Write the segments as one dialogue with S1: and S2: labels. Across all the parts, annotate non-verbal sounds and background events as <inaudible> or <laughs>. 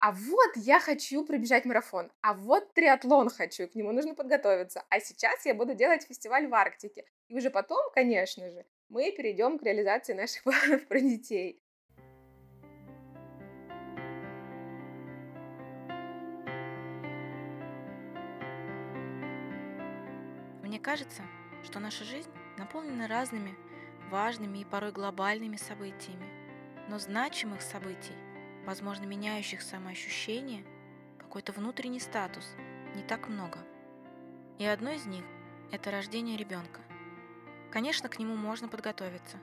S1: а вот я хочу пробежать марафон, а вот триатлон хочу, к нему нужно подготовиться, а сейчас я буду делать фестиваль в Арктике. И уже потом, конечно же, мы перейдем к реализации наших <laughs> планов про детей.
S2: Мне кажется, что наша жизнь наполнена разными важными и порой глобальными событиями, но значимых событий, возможно, меняющих самоощущение, какой-то внутренний статус, не так много. И одно из них – это рождение ребенка. Конечно, к нему можно подготовиться,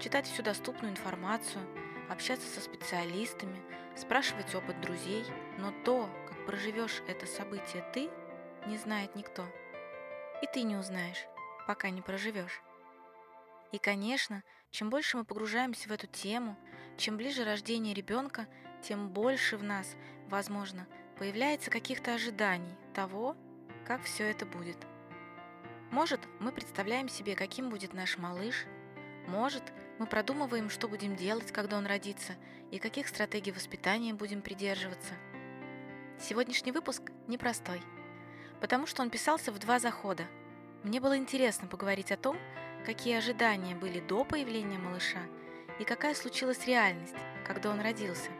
S2: читать всю доступную информацию, общаться со специалистами, спрашивать опыт друзей, но то, как проживешь это событие ты, не знает никто – и ты не узнаешь, пока не проживешь. И, конечно, чем больше мы погружаемся в эту тему, чем ближе рождение ребенка, тем больше в нас, возможно, появляется каких-то ожиданий того, как все это будет. Может, мы представляем себе, каким будет наш малыш, может, мы продумываем, что будем делать, когда он родится, и каких стратегий воспитания будем придерживаться. Сегодняшний выпуск непростой – потому что он писался в два захода. Мне было интересно поговорить о том, какие ожидания были до появления малыша и какая случилась реальность, когда он родился.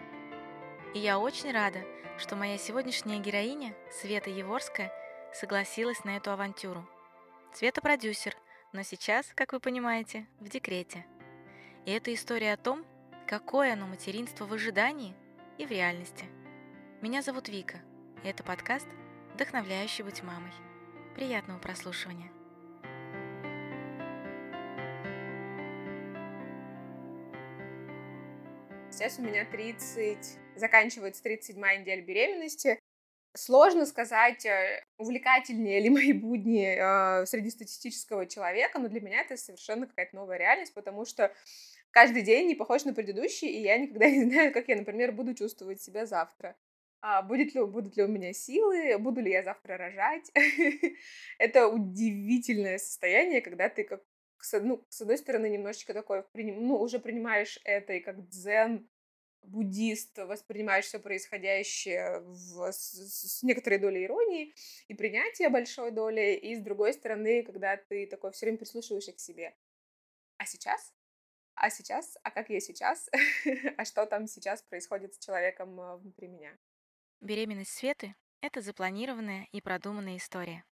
S2: И я очень рада, что моя сегодняшняя героиня, Света Еворская, согласилась на эту авантюру. Света продюсер, но сейчас, как вы понимаете, в декрете. И это история о том, какое оно материнство в ожидании и в реальности. Меня зовут Вика, и это подкаст – вдохновляюще быть мамой. Приятного прослушивания.
S1: Сейчас у меня 30, заканчивается 37 неделя беременности. Сложно сказать, э, увлекательнее ли <laughs> мои будни э, среднестатистического человека, но для меня это совершенно какая-то новая реальность, потому что каждый день не похож на предыдущий, и я никогда <laughs> не знаю, как я, например, буду чувствовать себя завтра а, будет ли, будут ли у меня силы, буду ли я завтра рожать. <laughs> Это удивительное состояние, когда ты как ну, с одной стороны, немножечко такой, ну, уже принимаешь это и как дзен, буддист, воспринимаешь все происходящее в, с, с некоторой долей иронии и принятия большой доли, и с другой стороны, когда ты такой все время прислушиваешься к себе. А сейчас? А сейчас? А как я сейчас? <laughs> а что там сейчас происходит с человеком э, внутри меня?
S2: Беременность Светы – это запланированная и продуманная история.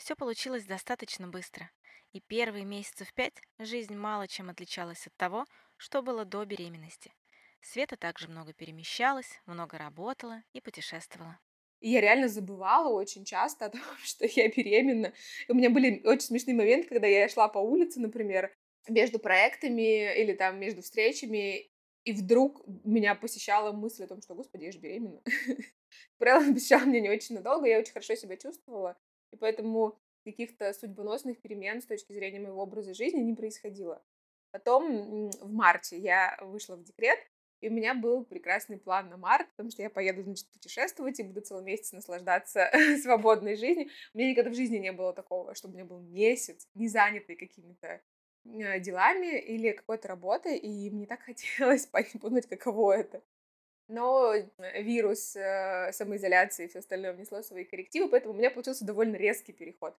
S2: Все получилось достаточно быстро, и первые месяцев пять жизнь мало чем отличалась от того, что было до беременности. Света также много перемещалась, много работала и путешествовала.
S1: Я реально забывала очень часто о том, <laughs> что я беременна. И у меня были очень смешные моменты, когда я шла по улице, например, между проектами или там между встречами, и вдруг меня посещала мысль о том, что, господи, я же беременна. <laughs> Правило, посещала меня не очень надолго, я очень хорошо себя чувствовала, и поэтому каких-то судьбоносных перемен с точки зрения моего образа жизни не происходило. Потом в марте я вышла в декрет, и у меня был прекрасный план на март, потому что я поеду, значит, путешествовать и буду целый месяц наслаждаться <laughs> свободной жизнью. У меня никогда в жизни не было такого, чтобы у меня был месяц не занятый какими-то Э, делами или какой-то работой, и мне так <laughs> хотелось понять, каково это. Но э, вирус э, самоизоляции и все остальное внесло свои коррективы, поэтому у меня получился довольно резкий переход.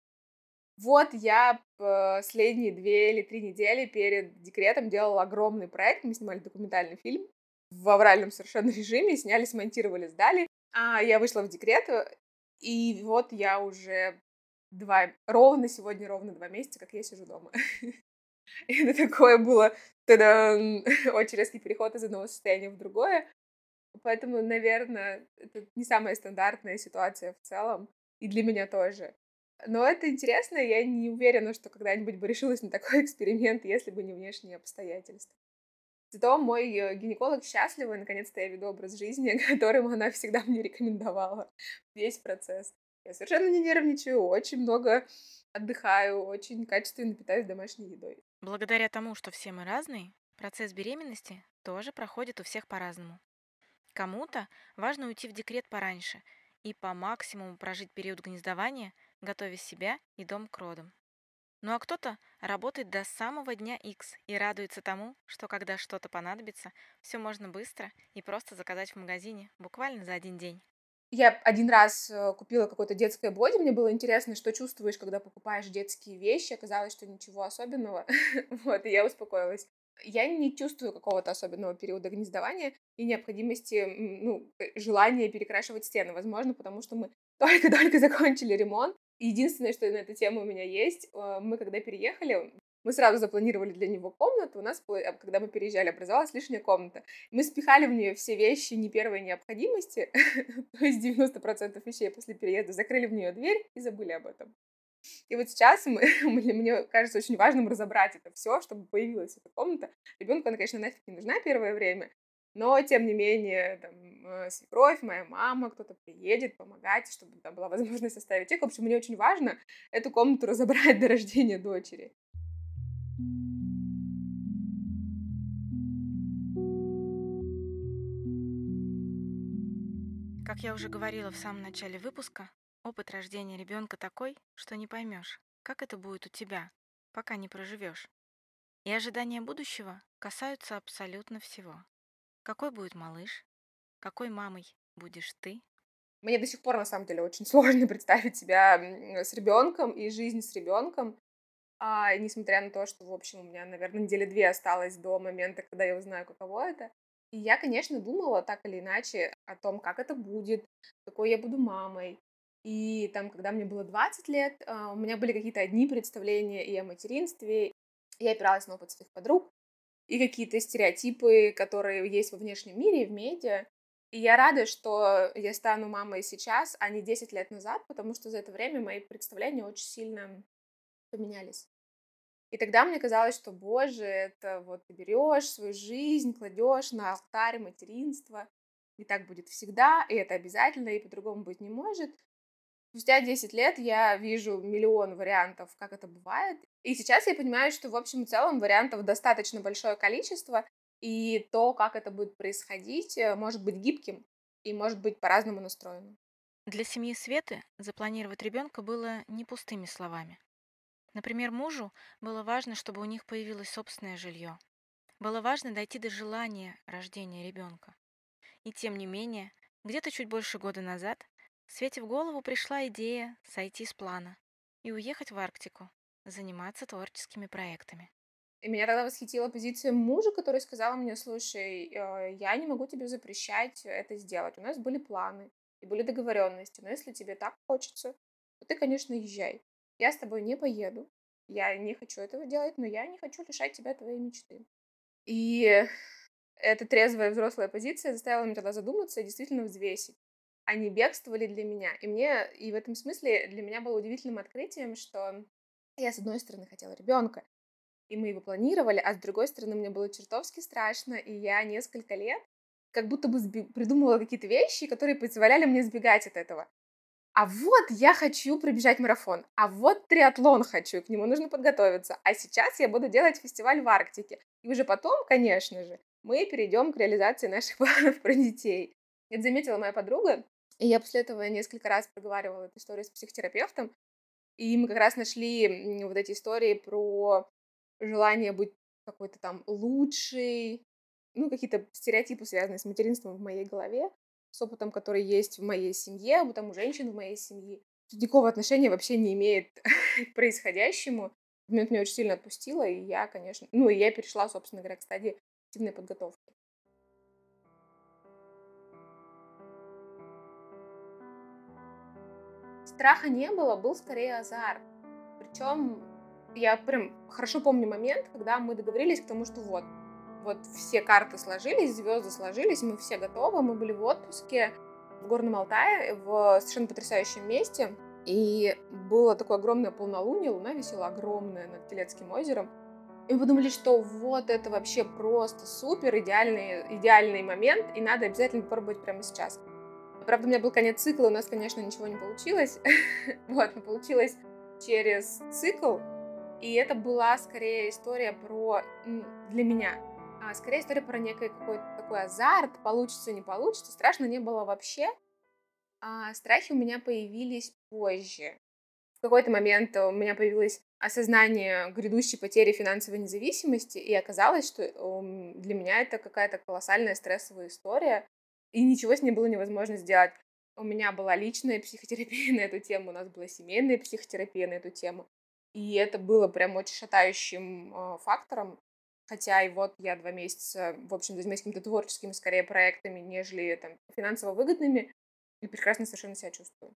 S1: Вот я последние две или три недели перед декретом делала огромный проект. Мы снимали документальный фильм в авральном совершенно <laughs> режиме, сняли, смонтировали, сдали. А я вышла в декрет, и вот я уже два, ровно сегодня, ровно два месяца, как я сижу дома. <laughs> И это такое было тогда <laughs> очень резкий переход из одного состояния в другое. Поэтому, наверное, это не самая стандартная ситуация в целом. И для меня тоже. Но это интересно, я не уверена, что когда-нибудь бы решилась на такой <laughs> эксперимент, если бы не внешние обстоятельства. Зато мой э, гинеколог счастлива, наконец-то я веду образ жизни, <laughs> которым она всегда мне рекомендовала весь процесс. Я совершенно не нервничаю, очень много отдыхаю, очень качественно питаюсь домашней едой.
S2: Благодаря тому, что все мы разные, процесс беременности тоже проходит у всех по-разному. Кому-то важно уйти в декрет пораньше и по максимуму прожить период гнездования, готовя себя и дом к родам. Ну а кто-то работает до самого дня X и радуется тому, что когда что-то понадобится, все можно быстро и просто заказать в магазине, буквально за один день.
S1: Я один раз э, купила какое-то детское боди, мне было интересно, что чувствуешь, когда покупаешь детские вещи. Оказалось, что ничего особенного. <laughs> вот, и я успокоилась. Я не чувствую какого-то особенного периода гнездования и необходимости, ну, э, желания перекрашивать стены. Возможно, потому что мы <laughs> только-только закончили ремонт. Единственное, что на эту тему у меня есть, э, мы когда переехали, мы сразу запланировали для него комнату. У нас, э, когда мы переезжали, образовалась лишняя комната. Мы спихали в нее все вещи не первой необходимости, <laughs> то есть 90% вещей после переезда, закрыли в нее дверь и забыли об этом. И вот сейчас мы, <laughs> мне кажется очень важным разобрать это все, чтобы появилась эта комната. Ребенку она, конечно, нафиг не нужна первое время, но, тем не менее, там, э, свекровь, моя мама, кто-то приедет помогать, чтобы там была <laughs> возможность оставить чек. В общем, мне очень важно эту комнату разобрать до рождения дочери.
S2: Как я уже говорила в самом начале выпуска, опыт рождения ребенка такой, что не поймешь, как это будет у тебя, пока не проживешь. И ожидания будущего касаются абсолютно всего. Какой будет малыш? Какой мамой будешь ты?
S1: Мне до сих пор, на самом деле, очень <laughs> сложно представить себя с ребенком и жизнь с ребенком. А, несмотря на то, что, в общем, у меня, наверное, недели две осталось до момента, когда я узнаю, каково это. И я, конечно, думала так или иначе о том, как это будет, какой я буду мамой. И там, когда мне было 20 лет, а, у меня были какие-то одни представления и о материнстве. Я опиралась на опыт своих подруг и какие-то стереотипы, которые есть во внешнем мире, в медиа. И я рада, что я стану мамой сейчас, а не 10 лет назад, потому что за это время мои представления очень сильно поменялись. И тогда мне казалось, что, боже, это вот ты берешь свою жизнь, кладешь на алтарь материнства, и так будет всегда, и это обязательно, и по-другому быть не может. Спустя 10 лет я вижу миллион вариантов, как это бывает. И сейчас я понимаю, что в общем и целом вариантов достаточно большое количество, и то, как это будет происходить, э, может быть гибким и может быть по-разному настроенным.
S2: Для семьи Светы запланировать ребенка было не пустыми словами. Например, мужу было важно, чтобы у них появилось собственное жилье. Было важно дойти до желания рождения ребенка. И тем не менее, где-то чуть больше года назад Свете в голову пришла идея сойти с плана и уехать в Арктику, заниматься творческими проектами.
S1: И меня тогда восхитила позиция мужа, который сказал мне, слушай, э, я не могу тебе запрещать это сделать. У нас были планы и были договоренности, но если тебе так хочется, то ты, конечно, езжай. Я с тобой не поеду, я не хочу этого делать, но я не хочу лишать тебя твоей мечты. И эта трезвая взрослая позиция заставила меня тогда задуматься и действительно взвесить. Они бегствовали для меня. И мне, и в этом смысле для меня было удивительным открытием, что я, с одной стороны, хотела ребенка, и мы его планировали, а с другой стороны, мне было чертовски страшно, и я несколько лет как будто бы придумывала какие-то вещи, которые позволяли мне сбегать от этого а вот я хочу пробежать марафон, а вот триатлон хочу, к нему нужно подготовиться, а сейчас я буду делать фестиваль в Арктике. И уже потом, конечно же, мы перейдем к реализации наших <laughs> планов про детей. Это заметила моя подруга, и я после этого несколько раз проговаривала эту историю с психотерапевтом, и мы как раз нашли вот эти истории про желание быть какой-то там лучшей, ну, какие-то стереотипы, связанные с материнством в моей голове с опытом, который есть в моей семье, там у женщин в моей семье. Никакого отношения вообще не имеет <laughs> к происходящему. Момент меня очень сильно отпустило, и я, конечно... Ну, и я перешла, собственно говоря, к стадии активной подготовки. Страха не было, был скорее азарт. Причем я прям хорошо помню момент, когда мы договорились к тому, что вот, вот все карты сложились, звезды сложились, мы все готовы, мы были в отпуске в Горном Алтае, в совершенно потрясающем месте, и было такое огромное полнолуние, луна висела огромная над Телецким озером, и мы подумали, что вот это вообще просто супер, идеальный, идеальный момент, и надо обязательно попробовать прямо сейчас. Правда, у меня был конец цикла, у нас, конечно, ничего не получилось. <laughs> вот, но получилось через цикл, и это была скорее история про для меня а скорее история про некий какой-то такой азарт, получится, не получится. Страшно не было вообще. А страхи у меня появились позже. В какой-то момент у меня появилось осознание грядущей потери финансовой независимости, и оказалось, что для меня это какая-то колоссальная стрессовая история, и ничего с ней было невозможно сделать. У меня была личная психотерапия <laughs> на эту тему, у нас была семейная психотерапия на эту тему. И это было прям очень шатающим э, фактором. Хотя и вот я два месяца, в общем, занимаюсь какими-то творческими, скорее, проектами, нежели там финансово выгодными, и прекрасно совершенно себя чувствую.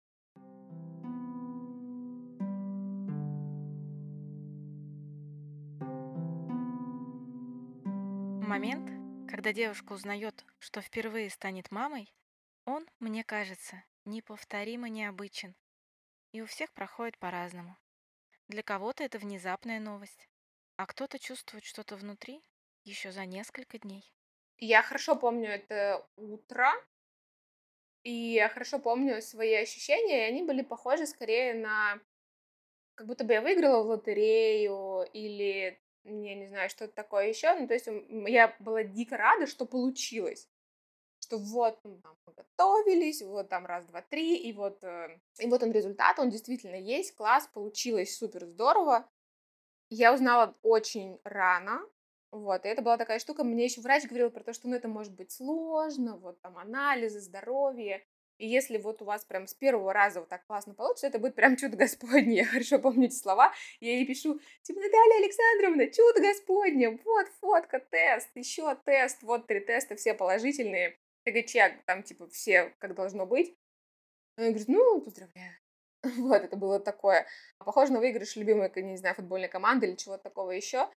S2: Момент, когда девушка узнает, что впервые станет мамой, он, мне кажется, неповторимо необычен. И у всех проходит по-разному. Для кого-то это внезапная новость, а кто-то чувствует что-то внутри еще за несколько дней.
S1: Я хорошо помню это утро, и я хорошо помню свои ощущения, и они были похожи скорее на как будто бы я выиграла в лотерею или я не знаю, что-то такое еще. Ну, то есть я была дико рада, что получилось что вот ну, мы готовились, вот там раз, два, три, и вот, э, и вот он результат, он действительно есть, класс, получилось супер здорово. Я узнала очень рано, вот, и это была такая штука, мне еще врач говорил про то, что, ну, это может быть сложно, вот, там, анализы, здоровье, и если вот у вас прям с первого раза вот так классно получится, это будет прям чудо Господне. Я хорошо помню эти слова. Я ей пишу, типа, Наталья Александровна, чудо Господне, вот фотка, тест, еще тест, вот три теста, все положительные. ТГЧ, там, типа, все как должно быть. Она говорит, ну, поздравляю. <laughs> Вот, это было такое. Похоже на выигрыш любимой, не знаю, футбольной команды или чего-то такого еще.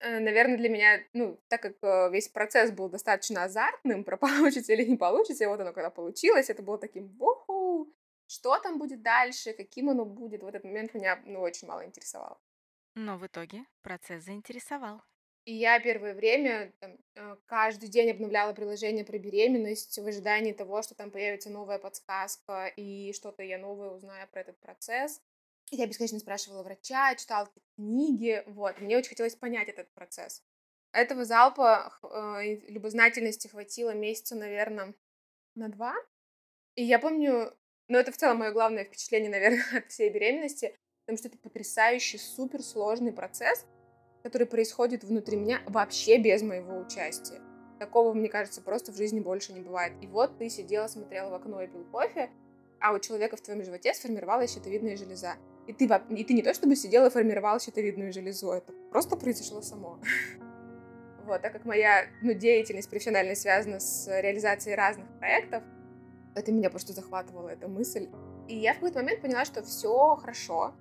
S1: Э, наверное, для меня, ну, так как э, весь процесс был достаточно азартным, про <laughs> получится или не получится, и вот оно когда получилось, это было таким, вуху, что там будет дальше, каким оно будет, в этот момент меня, ну, очень мало интересовало.
S2: Но в итоге процесс заинтересовал.
S1: И я первое время там, э, каждый день обновляла приложение про беременность в ожидании того, что там появится новая подсказка и что-то я новое узнаю про этот процесс. Я бесконечно спрашивала врача, читала книги, вот. Мне очень хотелось понять этот процесс. Этого залпа э, любознательности хватило месяца, наверное, на два. И я помню, ну это в целом мое главное впечатление, <laughs> наверное, от всей беременности, потому что это потрясающий, суперсложный процесс, который происходит внутри меня вообще без моего участия. Такого, мне кажется, просто в жизни больше не бывает. И вот ты сидела, смотрела в окно и пил кофе, а у человека в твоем животе сформировалась щитовидная железа. И ты, и ты не то чтобы сидела и формировала щитовидную железу, это просто произошло само. <laughs> Вот, так как моя ну, деятельность профессиональная связана с реализацией разных проектов, это меня просто захватывала эта мысль. И я в какой-то момент поняла, что все хорошо,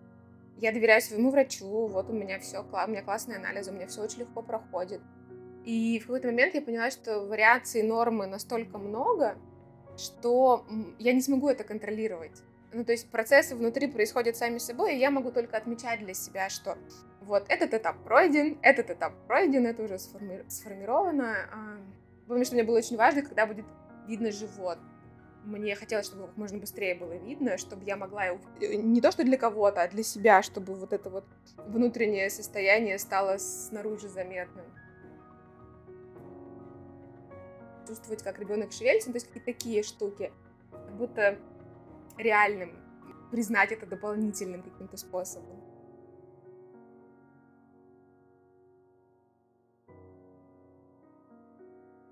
S1: я доверяю своему врачу, вот у меня все, у меня классные анализы, у меня все очень легко проходит. И в какой-то момент я поняла, что вариаций нормы настолько много, что я не смогу это контролировать. Ну, то есть процессы внутри происходят сами собой, и я могу только отмечать для себя, что вот этот этап пройден, этот этап пройден, это уже сформи- сформировано. А, потому что мне было очень важно, когда будет видно живот мне хотелось, чтобы как можно быстрее было видно, чтобы я могла. Э, не то, что для кого-то, а для себя, чтобы вот это вот внутреннее состояние стало снаружи заметным. Чувствовать, как ребенок шевелится, то есть какие-то такие штуки. Как будто реальным. Признать это дополнительным каким-то способом.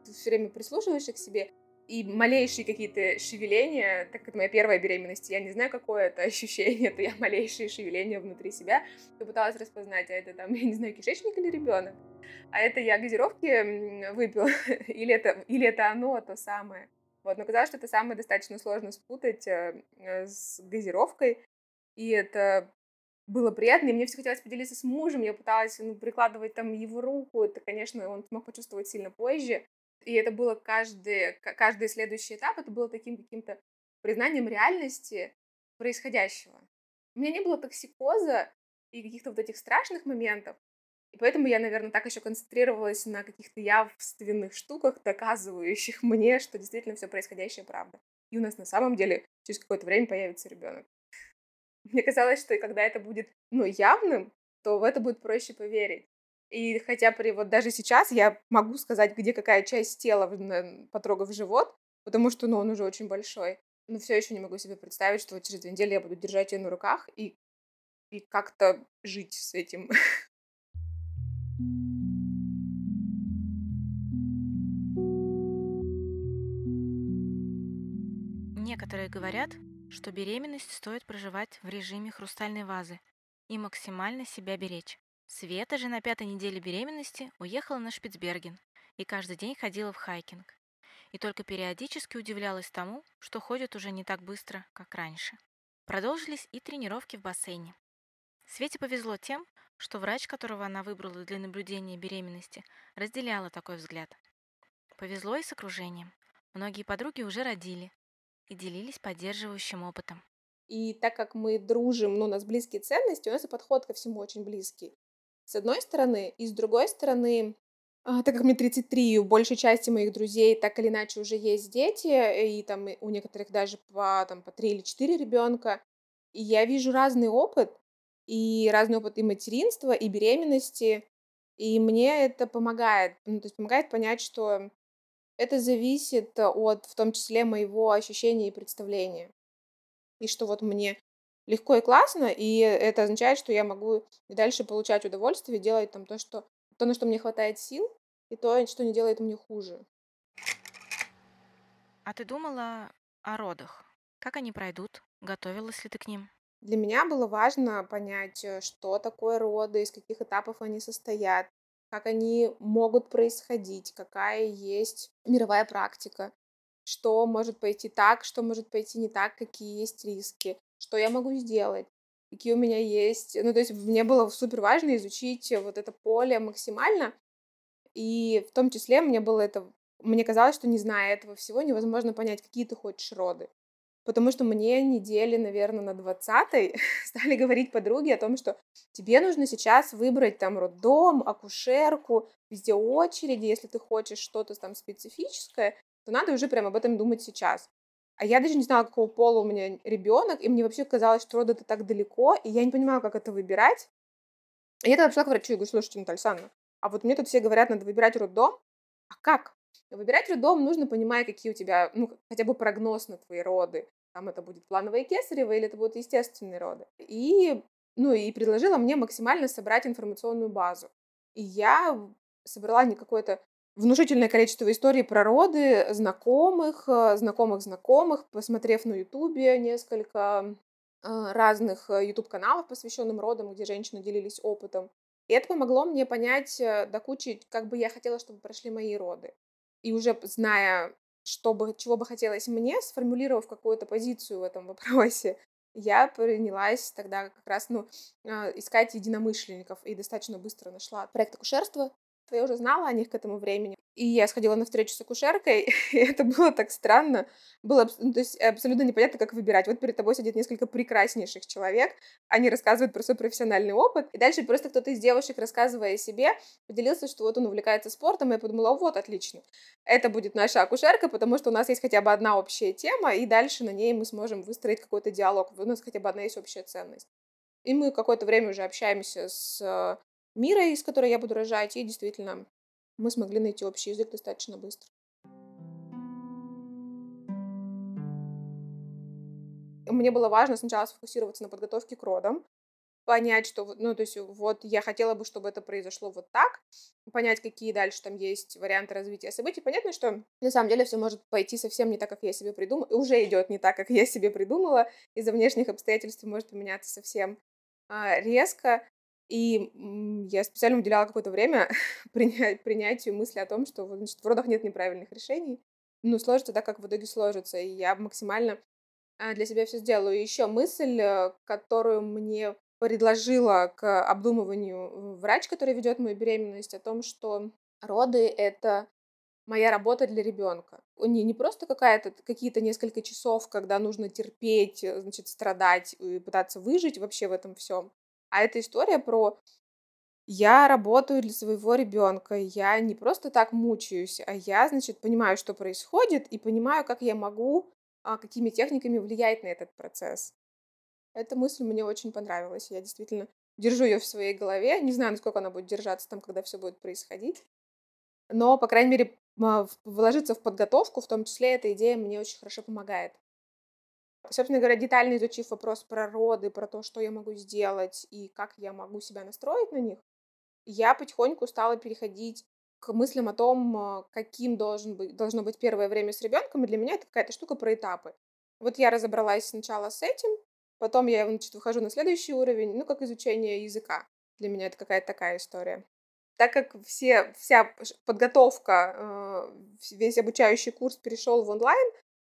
S1: Ты все время прислушиваешься к себе, и малейшие какие-то шевеления, так как моя первая беременность, я не знаю, какое это <laughs> ощущение, то я малейшие шевеления внутри себя попыталась распознать, а это там, я не знаю, кишечник или ребенок, а это я газировки выпил, <laughs> или это, или это оно, то самое. Вот, но казалось, что это самое достаточно сложно спутать э, с газировкой, и это было приятно, и мне все хотелось поделиться с мужем, я пыталась ну, прикладывать там его руку, это, конечно, он смог почувствовать сильно позже, и это было каждый, каждый следующий этап, это было таким каким-то признанием реальности происходящего. У меня не было токсикоза и каких-то вот этих страшных моментов, и поэтому я, наверное, так еще концентрировалась на каких-то явственных штуках, доказывающих мне, что действительно все происходящее правда. И у нас на самом деле через какое-то время появится ребенок. Мне казалось, что когда это будет, ну, явным, то в это будет проще поверить. И хотя при вот даже сейчас я могу сказать, где какая часть тела, потрогав живот, потому что, ну, он уже очень большой. Но все еще не могу себе представить, что через две недели я буду держать ее на руках и и как-то жить с этим. <laughs>
S2: Некоторые говорят, что беременность стоит проживать в режиме хрустальной вазы и максимально себя беречь. Света же на пятой неделе беременности уехала на Шпицберген и каждый день ходила в хайкинг. И только периодически удивлялась тому, что ходит уже не так быстро, как раньше. Продолжились и тренировки в бассейне. Свете повезло тем, что врач, которого она выбрала для наблюдения беременности, разделяла такой взгляд. Повезло и с окружением. Многие подруги уже родили и делились поддерживающим опытом.
S1: И так как мы дружим, ну, у нас близкие ценности, у нас и подход ко всему очень близкий. С одной стороны, и с другой стороны, а, так как мне 33, у большей части моих друзей так или иначе уже есть дети, и там у некоторых даже по, там, по 3 или 4 ребенка, и я вижу разный опыт, и разный опыт и материнства, и беременности, и мне это помогает, ну, то есть помогает понять, что это зависит от, в том числе, моего ощущения и представления. И что вот мне легко и классно, и это означает, что я могу и дальше получать удовольствие, делать там то, что, то, на что мне хватает сил, и то, что не делает мне хуже.
S2: А ты думала о родах? Как они пройдут? Готовилась ли ты к ним?
S1: Для меня было важно понять, э, что такое роды, из каких этапов они состоят, как они могут происходить, какая есть мировая практика, что может пойти так, что может пойти не так, какие есть риски, что я могу сделать, какие у меня есть. Ну, то есть мне было супер важно изучить вот это поле максимально, и в том числе мне было это, мне казалось, что не зная этого всего, невозможно понять, какие ты хочешь роды. Потому что мне недели, наверное, на 20 <laughs> стали говорить подруги о том, что тебе нужно сейчас выбрать там роддом, акушерку, везде очереди, если ты хочешь что-то там специфическое, то надо уже прям об этом думать сейчас. А я даже не знала, какого пола у меня ребенок, и мне вообще казалось, что роды это так далеко, и я не понимала, как это выбирать. И я тогда пришла к врачу и говорю, слушайте, Наталья Александровна, а вот мне тут все говорят, надо выбирать роддом, а как? Выбирать роддом нужно, понимая, какие у тебя, ну, хотя бы прогноз на твои роды. Там это будет плановое кесарево или это будут естественные роды. И, ну, и предложила мне максимально собрать информационную базу. И я собрала не какое-то внушительное количество историй про роды знакомых, э, знакомых знакомых, посмотрев на Ютубе несколько э, разных YouTube-каналов, посвященных родам, где женщины делились опытом. И это помогло мне понять э, до кучи, как бы я хотела, чтобы прошли мои роды. И уже зная, что бы, чего бы хотелось мне, сформулировав какую-то позицию в этом вопросе, <laughs> я принялась тогда как раз ну, искать единомышленников и достаточно быстро нашла проект акушерства, я уже знала о них к этому времени. И я сходила на встречу с акушеркой, <laughs> и это было так странно. Было ну, то есть абсолютно непонятно, как выбирать. Вот перед тобой сидит несколько прекраснейших человек, они рассказывают про свой профессиональный опыт, и дальше просто кто-то из девушек, рассказывая о себе, поделился, что вот он увлекается спортом, и я подумала, вот, отлично, это будет наша акушерка, потому что у нас есть хотя бы одна общая тема, и дальше на ней мы сможем выстроить какой-то диалог, у нас хотя бы одна есть общая ценность. И мы какое-то время уже общаемся с мира, из которой я буду рожать, и действительно мы смогли найти общий язык достаточно быстро. Мне было важно сначала сфокусироваться на подготовке к родам, понять, что, ну, то есть вот я хотела бы, чтобы это произошло вот так, понять, какие дальше там есть варианты развития событий. Понятно, что на самом деле все может пойти совсем не так, как я себе придумала, и уже идет не так, как я себе придумала, из-за внешних обстоятельств может поменяться совсем а, резко, и я специально уделяла какое-то время <laughs> принять, принятию мысли о том, что значит, в родах нет неправильных решений. Ну, сложится так, как в итоге сложится. И я максимально а, для себя все сделаю. Еще мысль, э, которую мне предложила к обдумыванию врач, который ведет мою беременность, о том, что роды — это моя работа для ребенка. Не, не просто какая-то, какие-то несколько часов, когда нужно терпеть, э, значит, страдать и пытаться выжить вообще в этом всем, а это история про я работаю для своего ребенка, я не просто так мучаюсь, а я, значит, понимаю, что происходит, и понимаю, как я могу, а, какими техниками влиять на этот процесс. Эта мысль мне очень понравилась. Я действительно держу ее в своей голове. Не знаю, насколько она будет держаться там, когда все будет происходить. Но, по крайней мере, вложиться в подготовку, в том числе эта идея мне очень хорошо помогает. Собственно говоря, детально изучив вопрос про роды, про то, что я могу сделать и как я могу себя настроить на них, я потихоньку стала переходить к мыслям о том, а, каким должен быть, должно быть первое время с ребенком, и для меня это какая-то штука про этапы. Вот я разобралась сначала с этим, потом я, значит, выхожу на следующий уровень, ну, как изучение языка. Для меня это какая-то такая история. Так как все, вся подготовка, а, весь обучающий курс перешел в онлайн,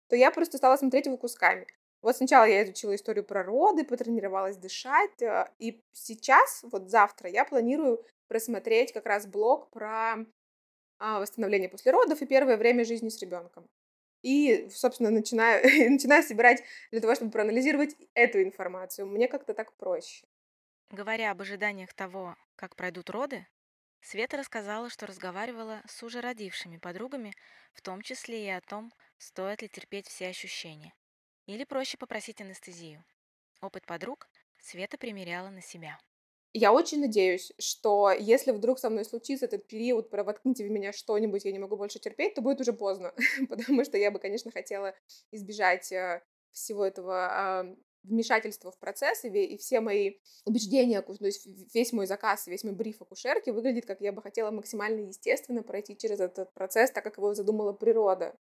S1: то я просто стала смотреть его кусками. Вот сначала я изучила историю про роды, потренировалась дышать, а, и сейчас, вот завтра, я планирую просмотреть как раз блог про а, восстановление после родов и первое время жизни с ребенком. И, собственно, начинаю, <laughs> начинаю собирать для того, чтобы проанализировать эту информацию. Мне как-то так проще.
S2: Говоря об ожиданиях того, как пройдут роды, Света рассказала, что разговаривала с уже родившими подругами, в том числе и о том, стоит ли терпеть все ощущения. Или проще попросить анестезию. Опыт подруг Света примеряла на себя.
S1: Я очень надеюсь, что если вдруг со мной случится этот период, провоткните в меня что-нибудь, я не могу больше терпеть, то будет уже поздно, <laughs> потому что я бы, конечно, хотела избежать э, всего этого вмешательства в процесс, и все мои убеждения, то есть весь мой заказ, весь мой бриф акушерки выглядит, как я бы хотела максимально естественно пройти через этот процесс, так как его задумала природа.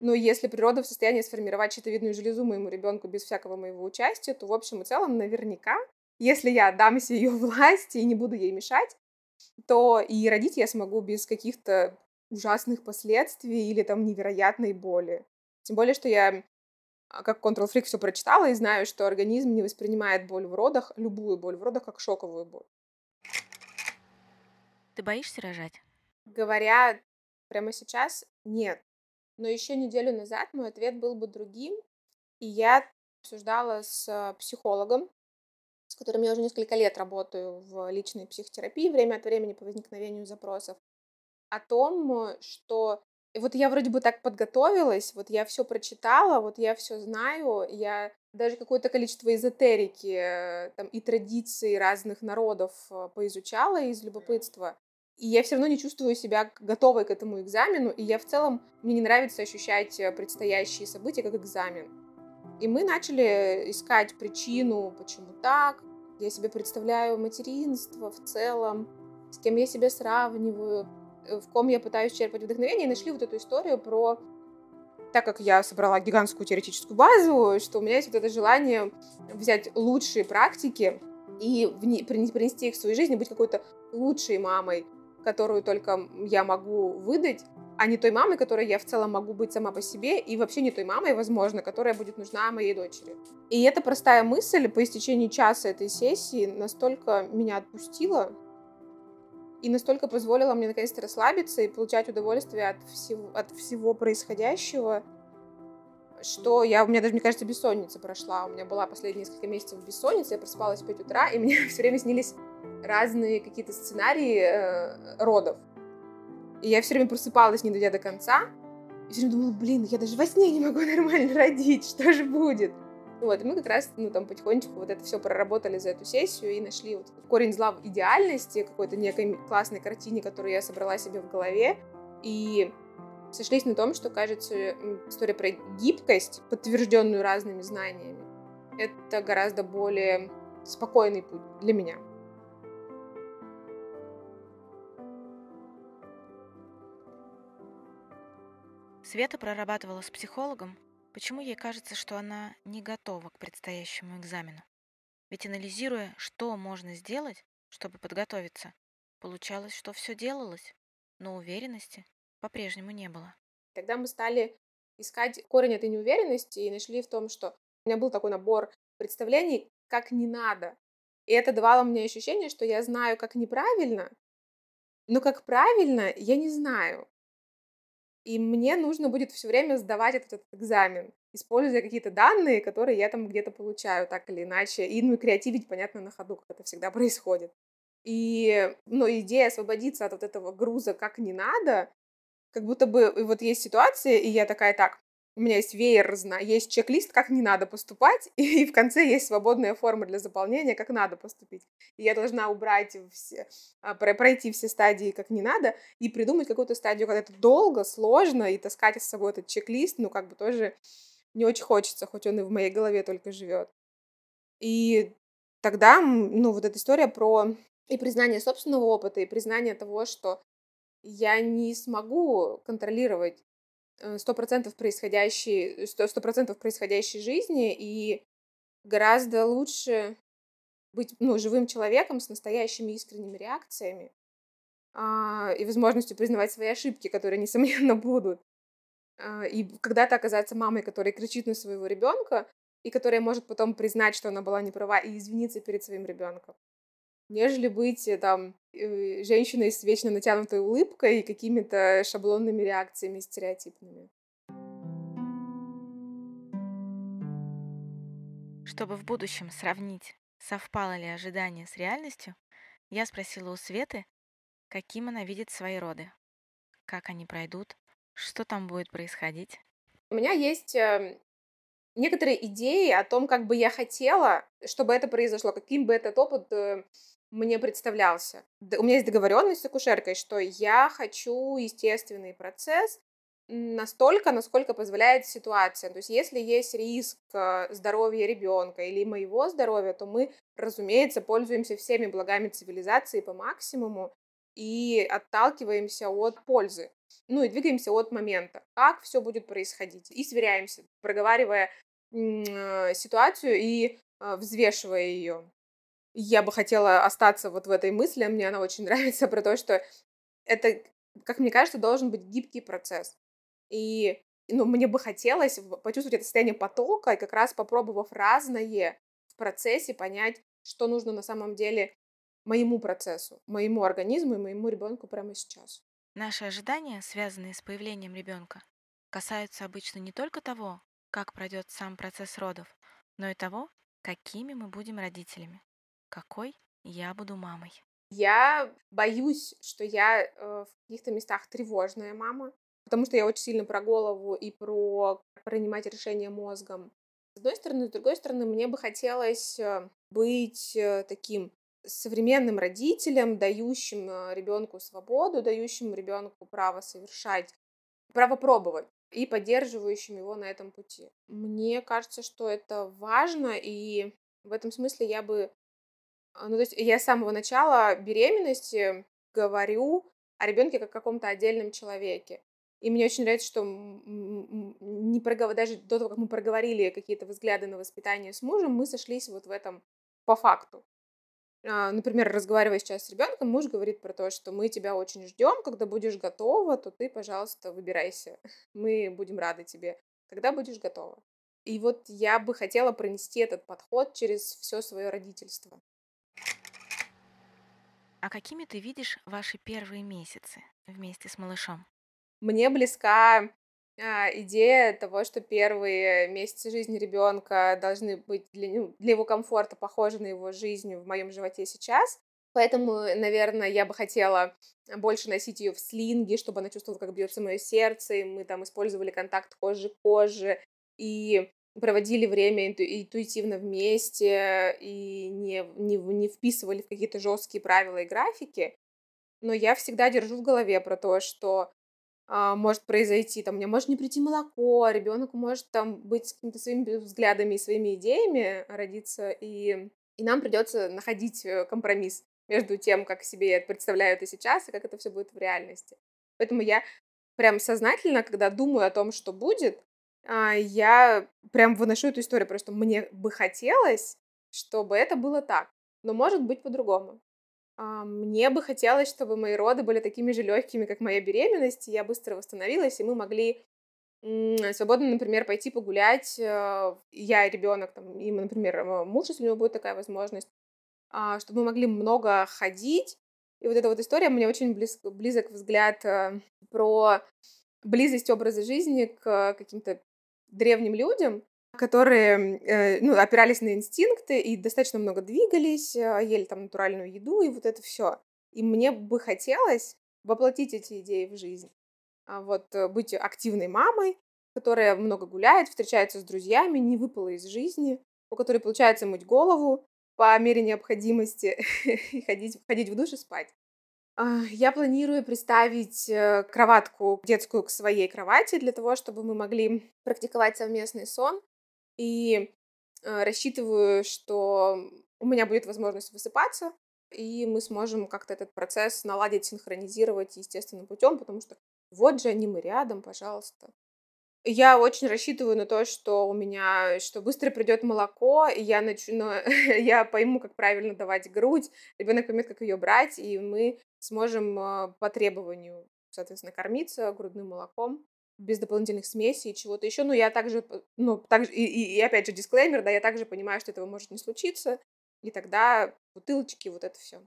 S1: Но если природа в состоянии сформировать щитовидную железу моему ребенку без всякого моего участия, то в общем и целом наверняка, если я отдамся ее <laughs> власти и не буду ей мешать, то и родить я смогу без каких-то ужасных последствий или там невероятной боли. Тем более, что я как Control Freak все прочитала и знаю, что организм не воспринимает боль в родах, любую боль в родах, как шоковую боль.
S2: Ты боишься рожать?
S1: Говоря прямо сейчас, нет. Но еще неделю назад мой ответ был бы другим, и я обсуждала с психологом, с которым я уже несколько лет работаю в личной психотерапии, время от времени по возникновению запросов, о том, что вот я вроде бы так подготовилась, вот я все прочитала, вот я все знаю, я даже какое-то количество эзотерики э, там, и традиций разных народов э, поизучала из любопытства и я все равно не чувствую себя готовой к этому экзамену, и я в целом, мне не нравится ощущать э, предстоящие события как экзамен. И мы начали искать причину, почему так. Я себе представляю материнство в целом, с кем я себя сравниваю, в ком я пытаюсь черпать вдохновение, и нашли вот эту историю про так как я собрала гигантскую теоретическую базу, что у меня есть вот это желание взять лучшие практики и принести их в свою жизнь и быть какой-то лучшей мамой, которую только я могу выдать, а не той мамой, которой я в целом могу быть сама по себе, и вообще не той мамой, возможно, которая будет нужна моей дочери. И эта простая мысль по истечении часа этой сессии настолько меня отпустила, и настолько позволила мне наконец-то расслабиться и получать удовольствие от всего, от всего происходящего, что я, у меня даже, мне кажется, бессонница прошла. У меня была последние несколько месяцев бессонница, я просыпалась в 5 утра, и мне <laughs> все время снились разные какие-то сценарии э, родов. И я все время просыпалась, не дойдя до конца, и все время думала, блин, я даже во сне не могу <laughs> нормально родить, что же будет? Вот, и мы как раз, ну, там, потихонечку вот это все проработали за эту сессию и нашли вот корень зла в идеальности, какой-то некой классной картине, которую я собрала себе в голове, и сошлись на том, что, кажется, история про гибкость, подтвержденную разными знаниями, это гораздо более спокойный путь для меня.
S2: Света прорабатывала с психологом, почему ей кажется, что она не готова к предстоящему экзамену. Ведь анализируя, что можно сделать, чтобы подготовиться, получалось, что все делалось, но уверенности по-прежнему не было.
S1: Тогда мы стали искать корень этой неуверенности и нашли в том, что у меня был такой набор представлений, как не надо. И это давало мне ощущение, что я знаю, как неправильно, но как правильно я не знаю. И мне нужно будет все время сдавать этот, этот экзамен, используя какие-то данные, которые я там где-то получаю, так или иначе. И, ну, креативить, понятно, на ходу, как это всегда <laughs> происходит. И, ну, идея освободиться от вот этого груза как не надо, как будто бы вот есть ситуация, и я такая, так, у меня есть веер, есть чек-лист, как не надо поступать, <laughs> и в конце есть свободная форма для заполнения, как надо поступить. И я должна убрать все, а, пройти все стадии, как не надо, и придумать какую-то стадию, когда это долго, сложно, и таскать с собой этот чек-лист, ну, как бы тоже не очень хочется, хоть он и в моей голове только живет. И тогда, ну, вот эта история про и признание собственного опыта, и признание того, что я не смогу контролировать э, сто процентов происходящей, сто процентов происходящей жизни, и гораздо лучше быть, ну, живым человеком с настоящими искренними реакциями а, и возможностью признавать свои ошибки, которые, несомненно, <laughs> будут. А, и когда-то оказаться мамой, которая кричит на своего ребенка, и которая может потом признать, что она была неправа, и извиниться перед своим ребенком, нежели быть э, там женщиной с вечно натянутой улыбкой и какими-то шаблонными реакциями стереотипными.
S2: Чтобы в будущем сравнить, совпало ли ожидание с реальностью, я спросила у Светы, каким она видит свои роды, как они пройдут, что там будет происходить.
S1: У меня есть эм, некоторые идеи о том, как бы я хотела, чтобы это произошло, каким бы этот опыт э, мне представлялся. У меня есть договоренность с акушеркой, что я хочу естественный процесс настолько, насколько позволяет ситуация. То есть если есть риск э, здоровья ребенка или моего здоровья, то мы, разумеется, пользуемся всеми благами цивилизации по максимуму и отталкиваемся от пользы. Ну и двигаемся от момента, как все будет происходить. И сверяемся, проговаривая э, ситуацию и э, взвешивая ее. Я бы хотела остаться вот в этой мысли, мне она очень <laughs> нравится, про то, что это, как мне кажется, должен быть гибкий процесс. И ну, мне бы хотелось почувствовать это состояние потока и как раз попробовав разное в процессе понять, что нужно на самом деле моему процессу, моему организму и моему ребенку прямо сейчас.
S2: Наши ожидания, связанные с появлением ребенка, касаются обычно не только того, как пройдет сам процесс родов, но и того, какими мы будем родителями, какой я буду мамой.
S1: Я боюсь, что я э, в каких-то местах тревожная мама, потому что я очень сильно про голову и про принимать решения мозгом. С одной стороны, с другой стороны, мне бы хотелось э, быть э, таким современным родителем, дающим э, ребенку свободу, дающим ребенку право совершать, право пробовать и поддерживающим его на этом пути. Мне кажется, что это важно, и в этом смысле я бы... А, ну, то есть я с самого начала беременности говорю о ребенке как о каком-то отдельном человеке. И мне очень нравится, что не проговор... даже до того, как мы проговорили какие-то взгляды на воспитание с мужем, мы сошлись вот в этом по факту. А, например, разговаривая сейчас с ребенком, муж говорит про то, что мы тебя очень ждем, когда будешь готова, то ты, пожалуйста, выбирайся. <laughs> Мы будем рады тебе, когда будешь готова. И вот я бы хотела пронести этот подход через все свое родительство.
S2: А какими ты видишь ваши первые месяцы вместе с малышом?
S1: Мне близка а, идея того, что первые месяцы жизни ребенка должны быть для, ну, для его комфорта похожи на его жизнь в моем животе сейчас. Поэтому, наверное, я бы хотела больше носить ее в слинге, чтобы она чувствовала, как бьется мое сердце. И мы там использовали контакт кожи к коже и проводили время инту- интуитивно вместе и не, не, не вписывали в какие-то жесткие правила и графики. Но я всегда держу в голове про то, что а, может произойти, там, меня может не прийти молоко, ребенок может там быть с какими-то своими взглядами и своими идеями родиться, и, и нам придется находить э, компромисс между тем, как себе это представляю это сейчас, и как это все будет в реальности. Поэтому я прям сознательно, когда думаю о том, что будет, а, я прям выношу эту историю, что мне бы хотелось, чтобы это было так, но может быть по-другому. А, мне бы хотелось, чтобы мои роды были такими же легкими, как моя беременность, и я быстро восстановилась, и мы могли свободно, например, пойти погулять, э, я и ребенок, там, и, например, муж, если у него будет такая возможность, а, чтобы мы могли много ходить. И вот эта вот история, мне очень близко, близок взгляд э, про близость образа жизни к каким-то древним людям, которые э, ну, опирались на инстинкты и достаточно много двигались, э, ели там натуральную еду и вот это все. И мне бы хотелось воплотить эти идеи в жизнь. А вот э, быть активной мамой, которая много гуляет, встречается с друзьями, не выпала из жизни, у которой получается мыть голову по мере необходимости <laughs> и ходить, ходить в душ и спать. А, я планирую приставить э, кроватку детскую к своей кровати для того, чтобы мы могли практиковать совместный сон. И э, рассчитываю, что у меня будет возможность высыпаться, и мы сможем как-то этот процесс наладить, синхронизировать естественным путем, потому что вот же они мы рядом, пожалуйста. Я очень рассчитываю на то, что у меня, что быстро придет молоко, и я начну, <laughs> я пойму, как правильно давать грудь, ребенок поймет, как ее брать, и мы сможем а, по требованию, соответственно, кормиться грудным молоком без дополнительных смесей и чего-то еще. Но я также, ну, также и, и, и опять же дисклеймер, да, я также понимаю, что этого может не случиться, и тогда бутылочки, вот это все.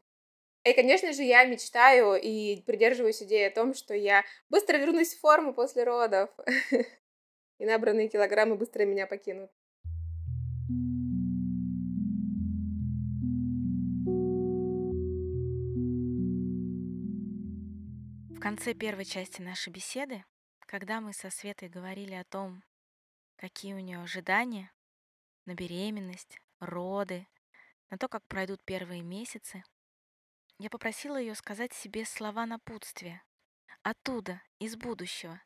S1: И, конечно же, я мечтаю и придерживаюсь идеи о том, что я быстро вернусь в форму после родов. <laughs> и набранные килограммы быстро меня покинут.
S2: В конце первой части нашей беседы, когда мы со Светой говорили о том, какие у нее ожидания на беременность, роды, на то, как пройдут первые месяцы, я попросила ее сказать себе слова напутствия, оттуда, из будущего,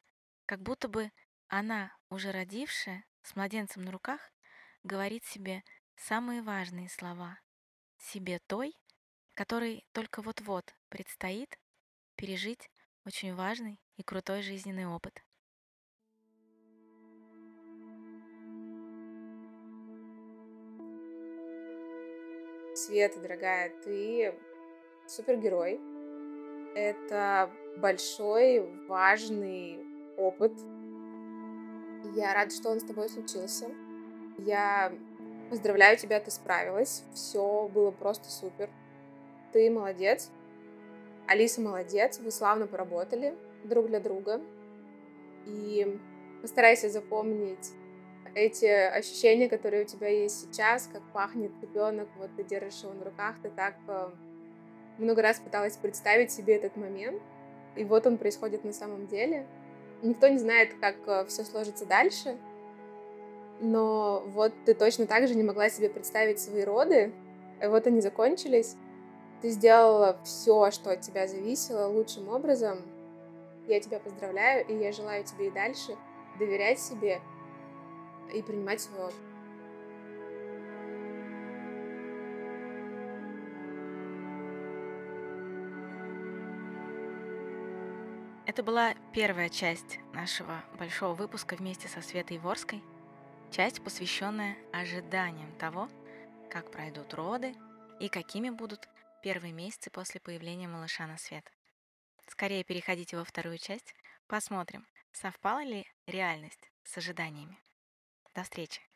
S2: как будто бы она, уже родившая, с младенцем на руках, говорит себе самые важные слова. Себе той, которой только вот-вот предстоит пережить очень важный и крутой жизненный опыт.
S1: Света, дорогая, ты супергерой. Это большой, важный опыт, я рада, что он с тобой случился. Я поздравляю тебя, ты справилась. Все было просто супер. Ты молодец. Алиса молодец. Вы славно поработали друг для друга. И постарайся запомнить эти ощущения, которые у тебя есть сейчас, как пахнет ребенок, вот ты держишь его на руках, ты так э, много раз пыталась представить себе этот момент, и вот он происходит на самом деле. Никто не знает, как э, все сложится дальше, но вот ты точно так же не могла себе представить свои роды, и вот они закончились. Ты сделала все, что от тебя зависело, лучшим образом. Я тебя поздравляю, и я желаю тебе и дальше доверять себе и принимать опыт.
S2: Это была первая часть нашего большого выпуска вместе со Светой Ворской. Часть, посвященная ожиданиям того, как пройдут роды и какими будут первые месяцы после появления малыша на свет. Скорее переходите во вторую часть, посмотрим, совпала ли реальность с ожиданиями. До встречи!